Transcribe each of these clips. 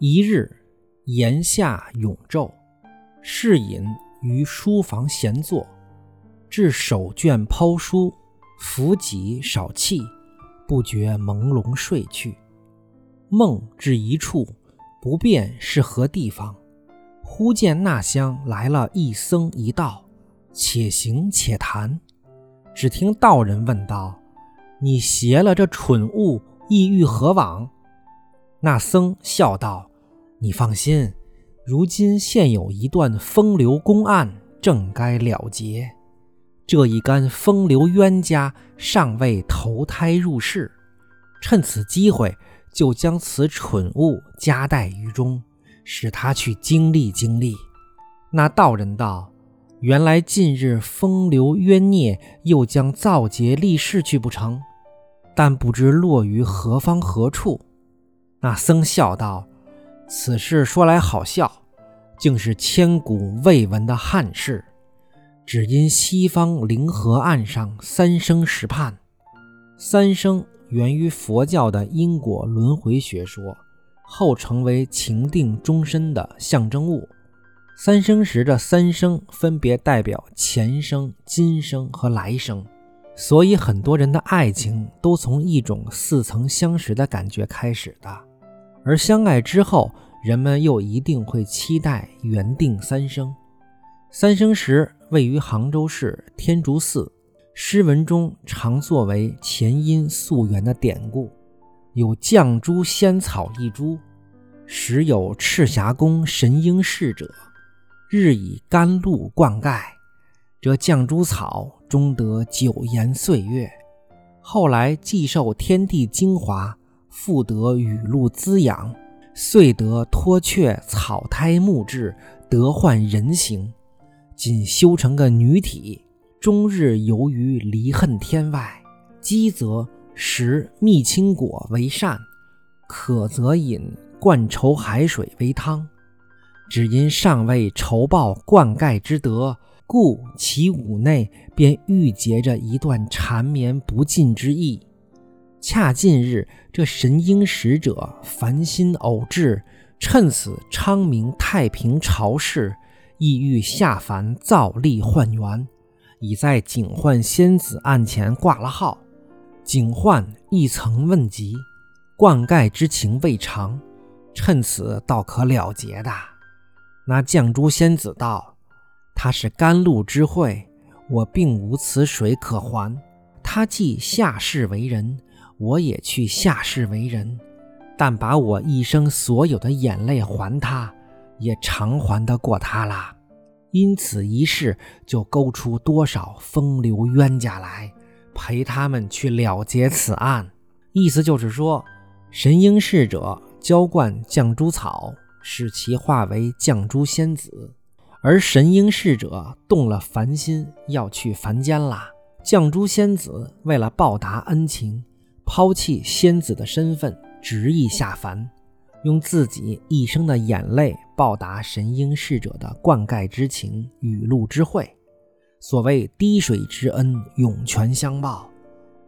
一日，炎夏永昼，侍隐于书房闲坐，至手卷抛书，抚脊少憩，不觉朦胧睡去。梦至一处，不辨是何地方，忽见那厢来了一僧一道，且行且谈。只听道人问道：“你携了这蠢物，意欲何往？”那僧笑道：“你放心，如今现有一段风流公案，正该了结。这一干风流冤家尚未投胎入世，趁此机会，就将此蠢物夹带于中，使他去经历经历。”那道人道：“原来近日风流冤孽又将造劫立世去不成？但不知落于何方何处。”那僧笑道：“此事说来好笑，竟是千古未闻的憾事。只因西方灵河岸上三生石畔，三生源于佛教的因果轮回学说，后成为情定终身的象征物。三生石的三生分别代表前生、今生和来生，所以很多人的爱情都从一种似曾相识的感觉开始的。”而相爱之后，人们又一定会期待缘定三生。三生石位于杭州市天竺寺，诗文中常作为前因溯源的典故，有绛珠仙草一株，时有赤霞宫神瑛侍者，日以甘露灌溉，这绛珠草终得九延岁月，后来既受天地精华。复得雨露滋养，遂得脱却草胎木质，得换人形。仅修成个女体，终日游于离恨天外。饥则食蜜青果为膳，渴则饮灌稠海水为汤。只因尚未酬报灌溉之德，故其五内便郁结着一段缠绵不尽之意。恰近日，这神瑛使者凡心偶至，趁此昌明太平朝事，意欲下凡造历换元，已在警幻仙子案前挂了号。警幻亦曾问及，灌溉之情未偿，趁此倒可了结的。那绛珠仙子道：“他是甘露之惠，我并无此水可还。他既下世为人。”我也去下世为人，但把我一生所有的眼泪还他，也偿还得过他了。因此一事，就勾出多少风流冤家来，陪他们去了结此案。意思就是说，神瑛侍者浇灌绛珠草，使其化为绛珠仙子，而神瑛侍者动了凡心，要去凡间啦。绛珠仙子为了报答恩情。抛弃仙子的身份，执意下凡，用自己一生的眼泪报答神瑛侍者的灌溉之情、雨露之惠。所谓滴水之恩，涌泉相报，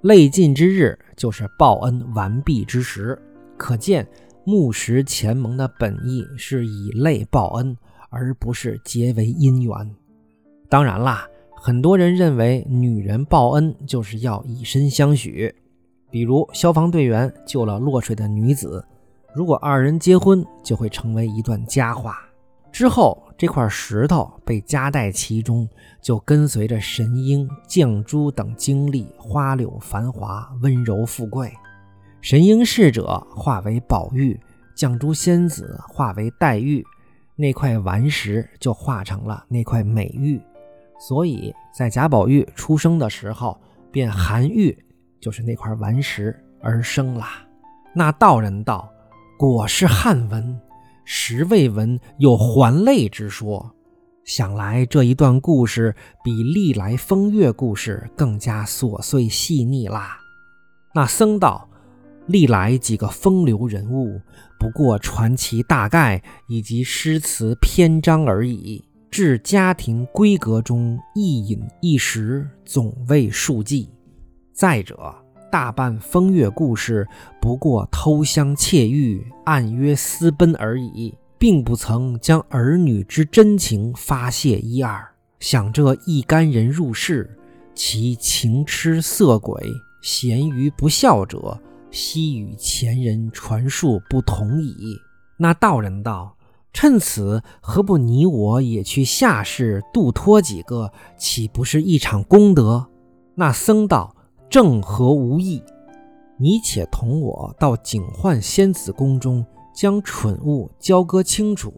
泪尽之日就是报恩完毕之时。可见木石前盟的本意是以泪报恩，而不是结为姻缘。当然啦，很多人认为女人报恩就是要以身相许。比如消防队员救了落水的女子，如果二人结婚，就会成为一段佳话。之后这块石头被夹带其中，就跟随着神瑛、绛珠等经历花柳繁华、温柔富贵。神瑛侍者化为宝玉，绛珠仙子化为黛玉，那块顽石就化成了那块美玉。所以在贾宝玉出生的时候，便含玉。就是那块顽石而生了。那道人道：“果是汉文，实未闻有还泪之说。想来这一段故事比历来风月故事更加琐碎细腻啦。”那僧道：“历来几个风流人物，不过传奇大概以及诗词篇章而已。至家庭闺阁中一饮一食，总为数计。再者，大半风月故事不过偷香窃玉、暗约私奔而已，并不曾将儿女之真情发泄一二。想这一干人入世，其情痴色鬼、咸鱼不孝者，悉与前人传述不同矣。那道人道：“趁此，何不你我也去下世度脱几个，岂不是一场功德？”那僧道：“正合吾意，你且同我到警幻仙子宫中，将蠢物交割清楚。”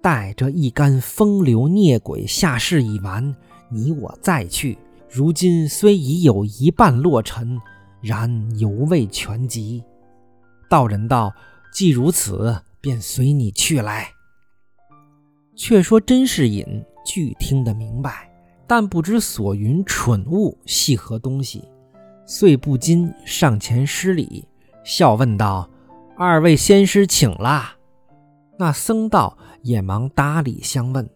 待这一干风流孽鬼下世已完，你我再去。如今虽已有一半落尘，然犹未全集。道人道：“既如此，便随你去来。”却说甄士隐俱听得明白，但不知所云蠢物系何东西，遂不禁上前施礼，笑问道：“二位仙师请了。”那僧道也忙搭礼相问，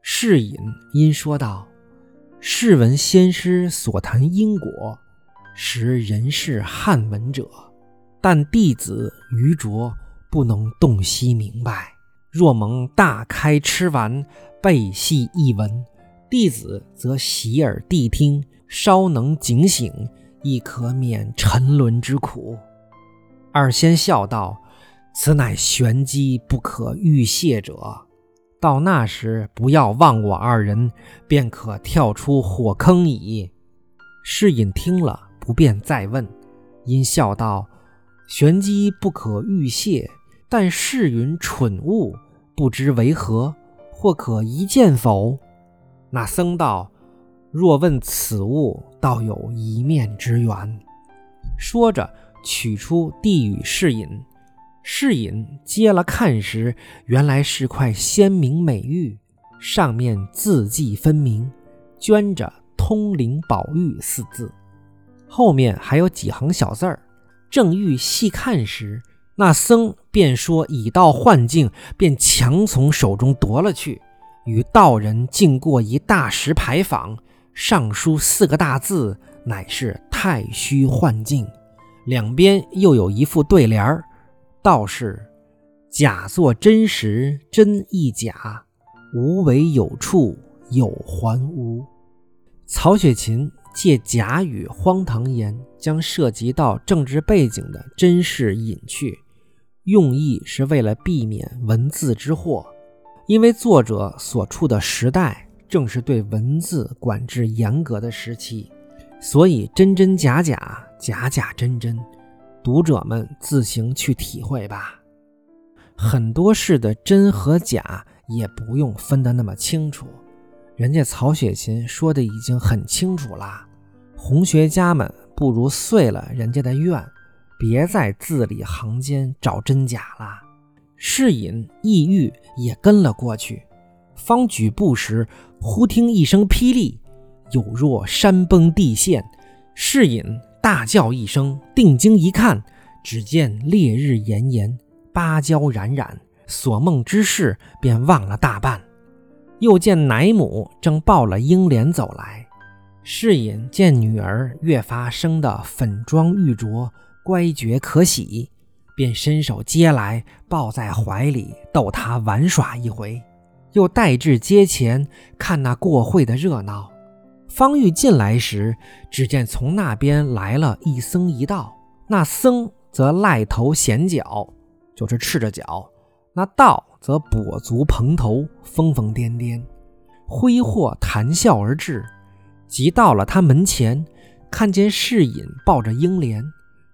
士隐因说道：“试闻仙师所谈因果，实人世罕闻者，但弟子愚拙，不能洞悉明白。若蒙大开痴顽，背细一闻，弟子则洗耳谛听，稍能警醒，亦可免沉沦之苦。”二仙笑道。此乃玄机不可预泄者，到那时不要忘我二人，便可跳出火坑矣。世隐听了，不便再问，因笑道：“玄机不可预泄，但是云蠢物，不知为何，或可一见否？”那僧道：“若问此物，倒有一面之缘。”说着，取出递与士隐。士隐接了看时，原来是块鲜明美玉，上面字迹分明，镌着“通灵宝玉”四字，后面还有几行小字儿。正欲细看时，那僧便说已到幻境，便强从手中夺了去，与道人径过一大石牌坊，上书四个大字，乃是“太虚幻境”，两边又有一副对联儿。道是假作真实，真亦假；无为有处，有还无。曹雪芹借假语荒唐言，将涉及到政治背景的真事隐去，用意是为了避免文字之祸。因为作者所处的时代正是对文字管制严格的时期，所以真真假假，假假真真。读者们自行去体会吧。很多事的真和假也不用分得那么清楚，人家曹雪芹说的已经很清楚了。红学家们不如遂了人家的愿，别在字里行间找真假了。士隐意欲也跟了过去，方举步时，忽听一声霹雳，有若山崩地陷。士隐。大叫一声，定睛一看，只见烈日炎炎，芭蕉冉冉，所梦之事便忘了大半。又见奶母正抱了英莲走来，士隐见女儿越发生得粉妆玉琢，乖觉可喜，便伸手接来，抱在怀里，逗她玩耍一回，又带至街前看那过会的热闹。方欲进来时，只见从那边来了一僧一道。那僧则赖头显脚，就是赤着脚；那道则跛足蓬头，疯疯癫癫，挥霍谈笑而至。即到了他门前，看见士隐抱着英莲，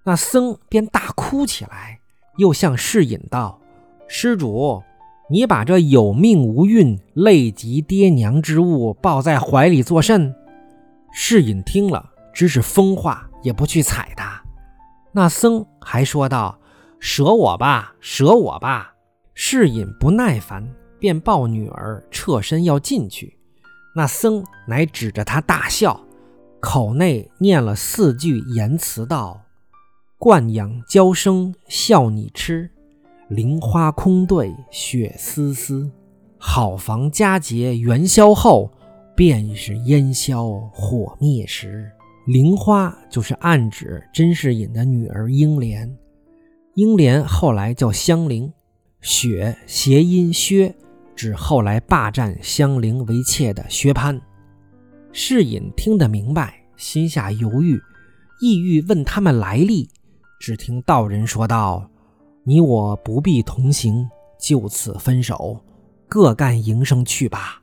那僧便大哭起来，又向士隐道：“施主，你把这有命无运、累及爹娘之物抱在怀里作甚？”世隐听了，知是疯话，也不去睬他。那僧还说道：“舍我吧，舍我吧。”世隐不耐烦，便抱女儿侧身要进去。那僧乃指着他大笑，口内念了四句言辞道：“惯养娇生笑你痴，菱花空对雪丝丝。好房佳节元宵后，便是烟消火灭时。菱花就是暗指甄士隐的女儿英莲，英莲后来叫香菱。雪谐音薛，指后来霸占香菱为妾的薛蟠。士隐听得明白，心下犹豫，意欲问他们来历。只听道人说道：“你我不必同行，就此分手，各干营生去吧。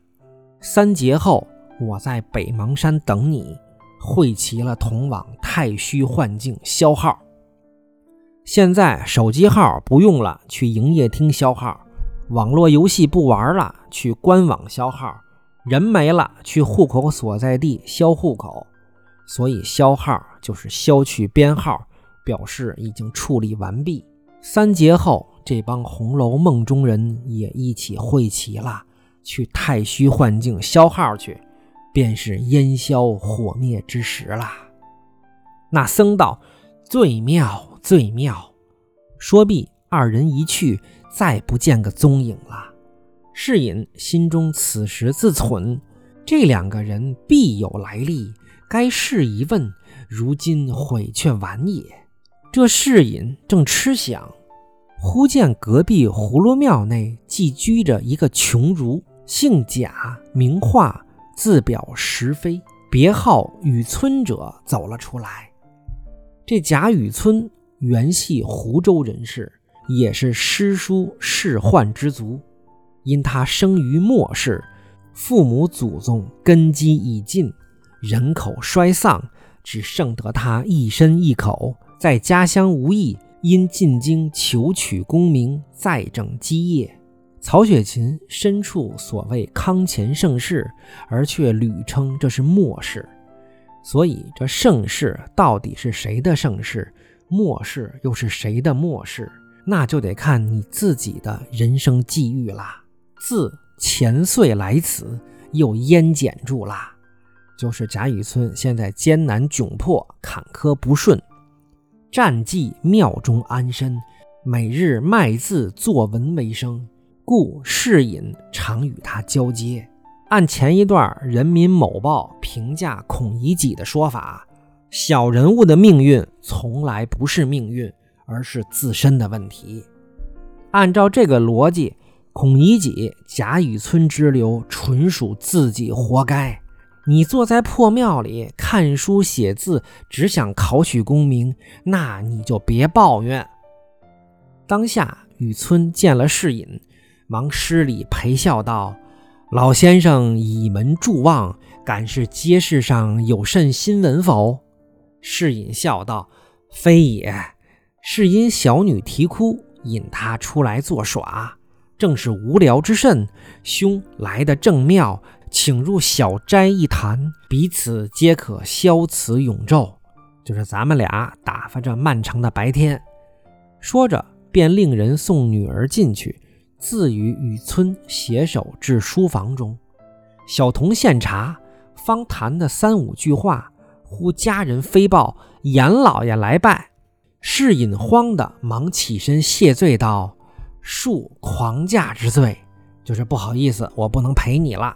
三节后，我在北邙山等你，汇齐了同往太虚幻境消耗。现在手机号不用了，去营业厅消耗；网络游戏不玩了，去官网消耗；人没了，去户口所在地销户口。所以消号就是消去编号。”表示已经处理完毕。三节后，这帮《红楼梦》中人也一起会齐了，去太虚幻境消耗去，便是烟消火灭之时了。那僧道：“最妙，最妙。”说毕，二人一去，再不见个踪影了。世隐心中此时自忖：这两个人必有来历，该试一问，如今悔却晚也。这世隐正痴想，忽见隔壁葫芦庙内寄居着一个穷儒，姓贾，名化，字表石飞，别号雨村者走了出来。这贾雨村原系湖州人士，也是诗书仕宦之族。因他生于末世，父母祖宗根基已尽，人口衰丧，只剩得他一身一口。在家乡无益，因进京求取功名，再整基业。曹雪芹身处所谓康乾盛世，而却屡称这是末世。所以这盛世到底是谁的盛世，末世又是谁的末世，那就得看你自己的人生际遇啦。自前岁来此，又焉检住啦？就是贾雨村现在艰难窘迫，坎坷不顺。暂寄庙中安身，每日卖字作文为生，故士隐常与他交接。按前一段《人民某报》评价孔乙己的说法，小人物的命运从来不是命运，而是自身的问题。按照这个逻辑，孔乙己、贾雨村之流纯属自己活该。你坐在破庙里看书写字，只想考取功名，那你就别抱怨。当下雨村见了士隐，忙施礼陪笑道：“老先生倚门驻望，敢是街市上有甚新闻否？”士隐笑道：“非也，是因小女啼哭，引他出来作耍，正是无聊之甚。兄来的正妙。”请入小斋一谈，彼此皆可消此永昼。就是咱们俩打发这漫长的白天。说着，便令人送女儿进去，自与雨村携手至书房中。小童献茶，方谈的三五句话，忽家人飞报严老爷来拜。士隐慌的忙起身谢罪道：“恕狂驾之罪，就是不好意思，我不能陪你了。”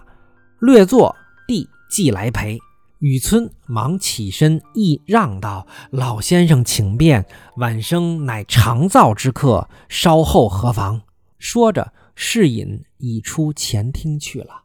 略坐，弟即来陪。雨村忙起身亦让道：“老先生请便，晚生乃长造之客，稍后何妨？”说着，士隐已出前厅去了。